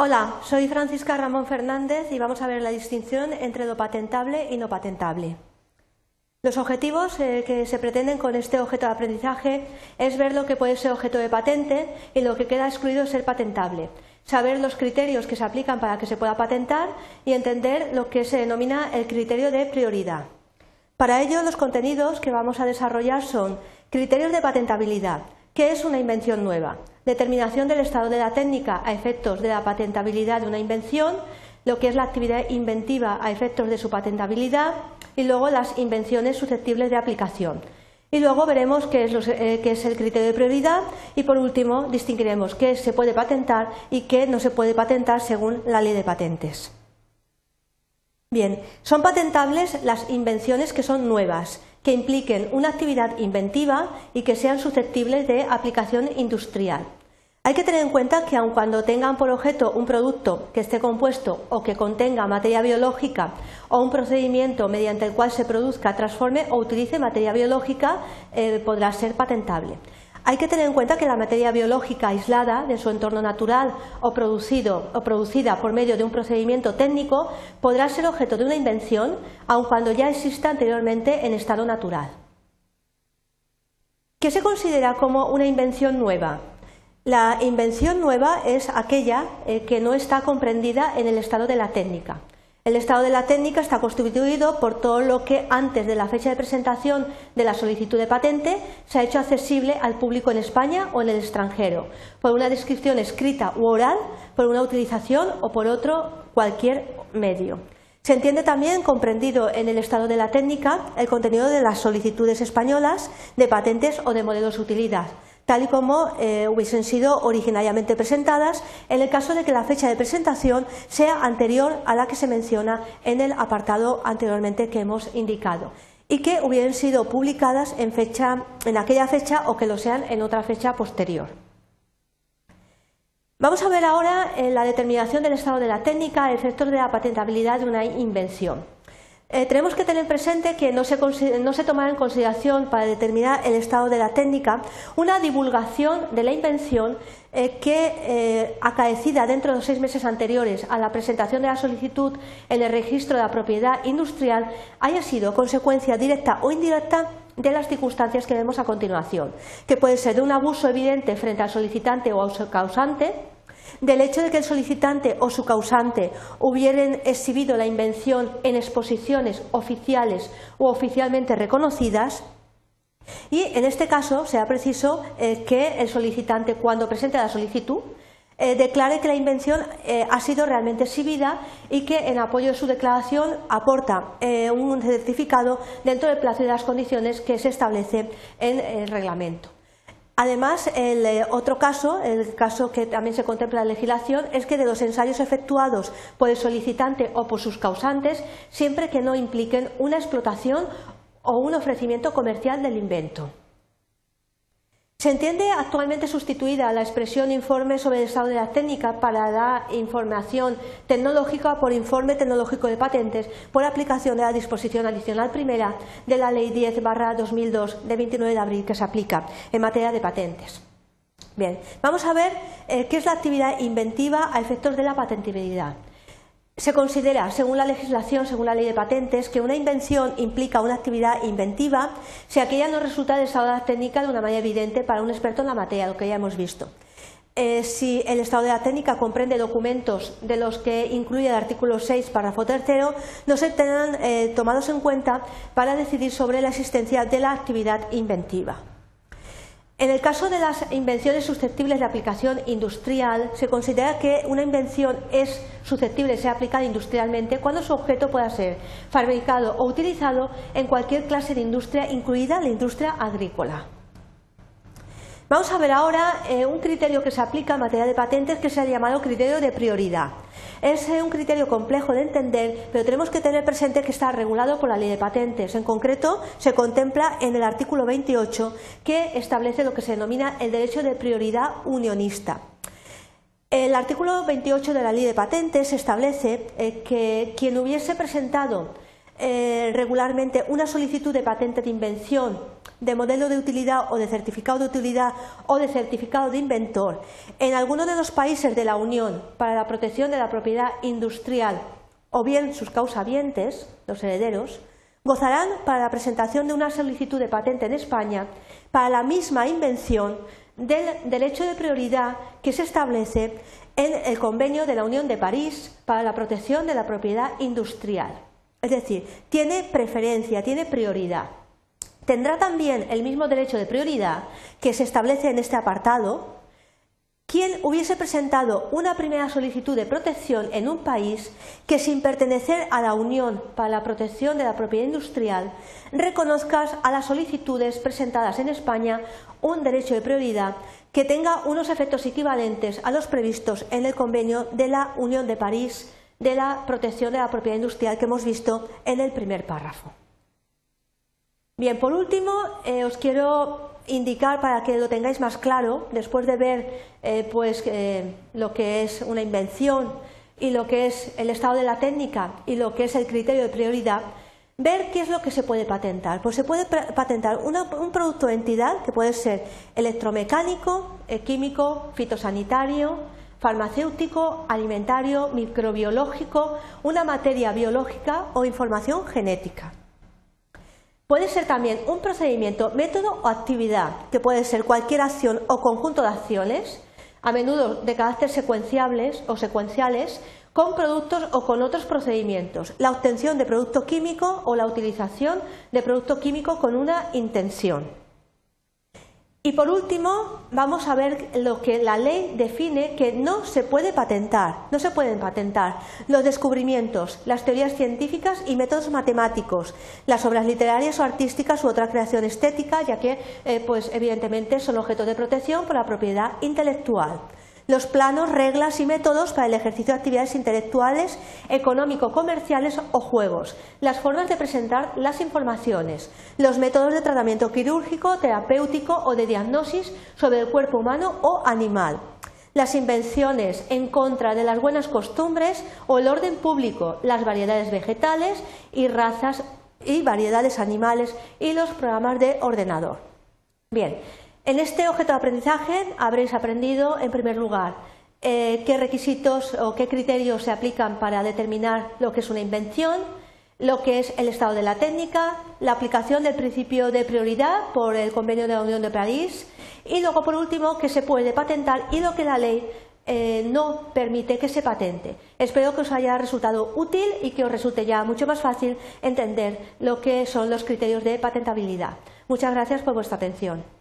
Hola, soy Francisca Ramón Fernández y vamos a ver la distinción entre lo patentable y no patentable. Los objetivos eh, que se pretenden con este objeto de aprendizaje es ver lo que puede ser objeto de patente y lo que queda excluido ser patentable, saber los criterios que se aplican para que se pueda patentar y entender lo que se denomina el criterio de prioridad. Para ello, los contenidos que vamos a desarrollar son criterios de patentabilidad, ¿Qué es una invención nueva? Determinación del estado de la técnica a efectos de la patentabilidad de una invención, lo que es la actividad inventiva a efectos de su patentabilidad y luego las invenciones susceptibles de aplicación. Y luego veremos qué es, eh, qué es, el criterio de prioridad y por último distinguiremos qué se puede patentar y qué no se puede patentar según la ley de patentes. Bien, son patentables las invenciones que son nuevas que impliquen una actividad inventiva y que sean susceptibles de aplicación industrial. Hay que tener en cuenta que aun cuando tengan por objeto un producto que esté compuesto o que contenga materia biológica o un procedimiento mediante el cual se produzca, transforme o utilice materia biológica, eh, podrá ser patentable. Hay que tener en cuenta que la materia biológica aislada de su entorno natural o, producido, o producida por medio de un procedimiento técnico podrá ser objeto de una invención aun cuando ya exista anteriormente en estado natural. ¿Qué se considera como una invención nueva? La invención nueva es aquella eh, que no está comprendida en el estado de la técnica. El estado de la técnica está constituido por todo lo que antes de la fecha de presentación de la solicitud de patente se ha hecho accesible al público en España o en el extranjero, por una descripción escrita u oral, por una utilización o por otro cualquier medio. Se entiende también comprendido en el estado de la técnica el contenido de las solicitudes españolas de patentes o de modelos de utilidad, tal y como eh, hubiesen sido originariamente presentadas, en el caso de que la fecha de presentación sea anterior a la que se menciona en el apartado anteriormente que hemos indicado y que hubieran sido publicadas en, en aquella fecha o que lo sean en otra fecha posterior. Vamos a ver ahora eh, la determinación del estado de la técnica, efectos de la patentabilidad de una invención. Eh, tenemos que tener presente que no se, tomará en consideración para determinar el estado de la técnica una divulgación de la invención eh, que, eh, acaecida dentro de los seis meses anteriores a la presentación de la solicitud en el registro de la propiedad industrial, haya sido consecuencia directa o indirecta de las circunstancias que vemos a continuación, que puede ser de un abuso evidente frente al solicitante o al causante, del hecho de que el solicitante o su causante hubieran exhibido la invención en exposiciones oficiales o oficialmente reconocidas, y en este caso sea preciso eh, que el solicitante, cuando presente la solicitud, eh, declare que la invención eh, ha sido realmente exhibida y que en apoyo de su declaración aporta un certificado dentro del plazo y de las condiciones que se establece en el reglamento. Además, el eh, otro caso, el caso que también se contempla en la legislación, es que de los ensayos efectuados por el solicitante o por sus causantes, siempre que no impliquen una explotación o un ofrecimiento comercial del invento. Se entiende actualmente sustituida la expresión informe sobre el estado de la técnica para la información tecnológica por informe tecnológico de patentes por aplicación de la disposición adicional primera de la Ley 10 2002 de 29 de abril que se aplica en materia de patentes. Bien, vamos a ver eh, qué es la actividad inventiva a efectos de la patentabilidad. Se considera, según la legislación, según la ley de patentes, que una invención implica una actividad inventiva si aquella no resulta de estado de técnica de una manera evidente para un experto en la materia, lo que ya hemos visto. Eh, si el estado de la técnica comprende documentos de los que incluye el artículo 6, párrafo tercero, no se tengan eh, tomados en cuenta para decidir sobre la existencia de la actividad inventiva. En el caso de las invenciones susceptibles de aplicación industrial, se considera que una invención es susceptible de ser aplicada industrialmente cuando su objeto pueda ser fabricado o utilizado en cualquier clase de industria, incluida la industria agrícola. Vamos a ver ahora eh, un criterio que se aplica en materia de patentes que se ha llamado criterio de prioridad. Es eh, un criterio complejo de entender, pero tenemos que tener presente que está regulado por la ley de patentes. En concreto, se contempla en el artículo 28 que establece lo que se denomina el derecho de prioridad unionista. El artículo 28 de la ley de patentes establece eh, que quien hubiese presentado regularmente una solicitud de patente de invención de modelo de utilidad o de certificado de utilidad o de certificado de inventor en alguno de los países de la Unión para la protección de la propiedad industrial o bien sus causavientes, los herederos, gozarán para la presentación de una solicitud de patente en España para la misma invención del derecho de prioridad que se establece en el convenio de la Unión de París para la protección de la propiedad industrial. Es decir, tiene preferencia, tiene prioridad. Tendrá también el mismo derecho de prioridad que se establece en este apartado quien hubiese presentado una primera solicitud de protección en un país que sin pertenecer a la Unión para la protección de la propiedad industrial reconozca a las solicitudes presentadas en España un derecho de prioridad que tenga unos efectos equivalentes a los previstos en el convenio de la Unión de París de la protección de la propiedad industrial que hemos visto en el primer párrafo. Bien, por último, eh, os quiero indicar para que lo tengáis más claro, después de ver eh, pues, eh, lo que es una invención y lo que es el estado de la técnica y lo que es el criterio de prioridad, ver qué es lo que se puede patentar. Pues se puede patentar un producto de entidad que puede ser electromecánico, químico, fitosanitario, farmacéutico, alimentario, microbiológico, una materia biológica o información genética. Puede ser también un procedimiento, método o actividad, que puede ser cualquier acción o conjunto de acciones, a menudo de carácter secuenciables o secuenciales, con productos o con otros procedimientos, la obtención de producto químico o la utilización de producto químico con una intención. Y por último, vamos a ver lo que la ley define que no se puede patentar. No se pueden patentar los descubrimientos, las teorías científicas y métodos matemáticos, las obras literarias o artísticas u otra creación estética, ya que, eh, pues, evidentemente, son objeto de protección por la propiedad intelectual los planos, reglas y métodos para el ejercicio de actividades intelectuales, económico-comerciales o juegos, las formas de presentar las informaciones, los métodos de tratamiento quirúrgico, terapéutico o de diagnosis sobre el cuerpo humano o animal, las invenciones en contra de las buenas costumbres o el orden público, las variedades vegetales y razas y variedades animales y los programas de ordenador. Bien, en este objeto de aprendizaje habréis aprendido, en primer lugar, eh, qué requisitos o qué criterios se aplican para determinar lo que es una invención, lo que es el estado de la técnica, la aplicación del principio de prioridad por el Convenio de la Unión de París y luego, por último, qué se puede patentar y lo que la ley eh, no permite que se patente. Espero que os haya resultado útil y que os resulte ya mucho más fácil entender lo que son los criterios de patentabilidad. Muchas gracias por vuestra atención.